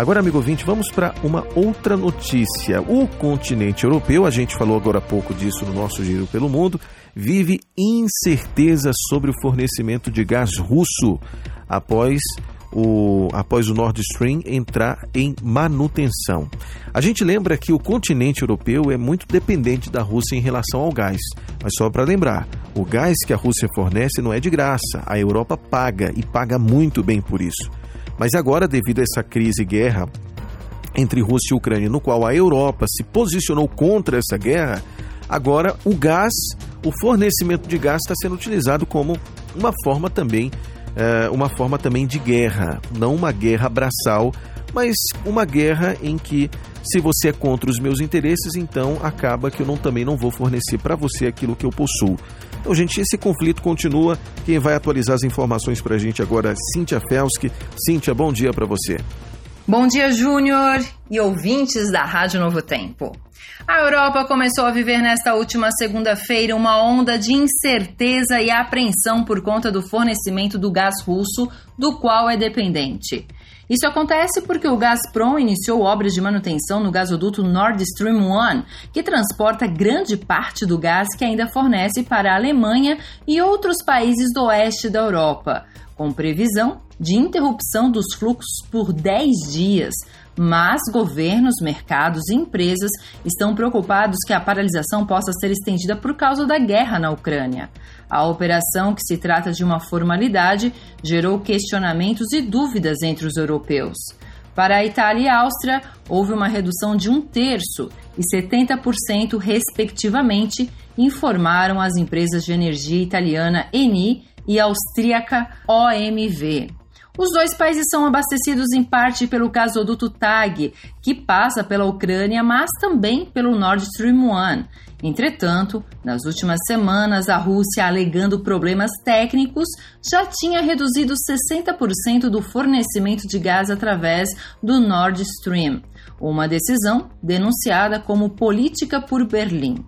Agora, amigo ouvinte, vamos para uma outra notícia. O continente europeu, a gente falou agora há pouco disso no nosso giro pelo mundo, vive incerteza sobre o fornecimento de gás russo após o, após o Nord Stream entrar em manutenção. A gente lembra que o continente europeu é muito dependente da Rússia em relação ao gás. Mas só para lembrar, o gás que a Rússia fornece não é de graça, a Europa paga e paga muito bem por isso. Mas agora, devido a essa crise e guerra entre Rússia e Ucrânia, no qual a Europa se posicionou contra essa guerra, agora o gás, o fornecimento de gás está sendo utilizado como uma forma também é, uma forma também de guerra, não uma guerra braçal, mas uma guerra em que se você é contra os meus interesses, então acaba que eu não, também não vou fornecer para você aquilo que eu possuo. Então, gente, esse conflito continua. Quem vai atualizar as informações para a gente agora é Cíntia Felski. Cíntia, bom dia para você. Bom dia, Júnior e ouvintes da Rádio Novo Tempo. A Europa começou a viver nesta última segunda-feira uma onda de incerteza e apreensão por conta do fornecimento do gás russo, do qual é dependente. Isso acontece porque o Gazprom iniciou obras de manutenção no gasoduto Nord Stream 1, que transporta grande parte do gás que ainda fornece para a Alemanha e outros países do oeste da Europa, com previsão de interrupção dos fluxos por 10 dias, mas governos, mercados e empresas estão preocupados que a paralisação possa ser estendida por causa da guerra na Ucrânia. A operação, que se trata de uma formalidade, gerou questionamentos e dúvidas entre os europeus. Para a Itália e a Áustria, houve uma redução de um terço e 70%, respectivamente, informaram as empresas de energia italiana Eni e austríaca OMV. Os dois países são abastecidos em parte pelo gasoduto TAG, que passa pela Ucrânia, mas também pelo Nord Stream 1. Entretanto, nas últimas semanas, a Rússia, alegando problemas técnicos, já tinha reduzido 60% do fornecimento de gás através do Nord Stream, uma decisão denunciada como política por Berlim.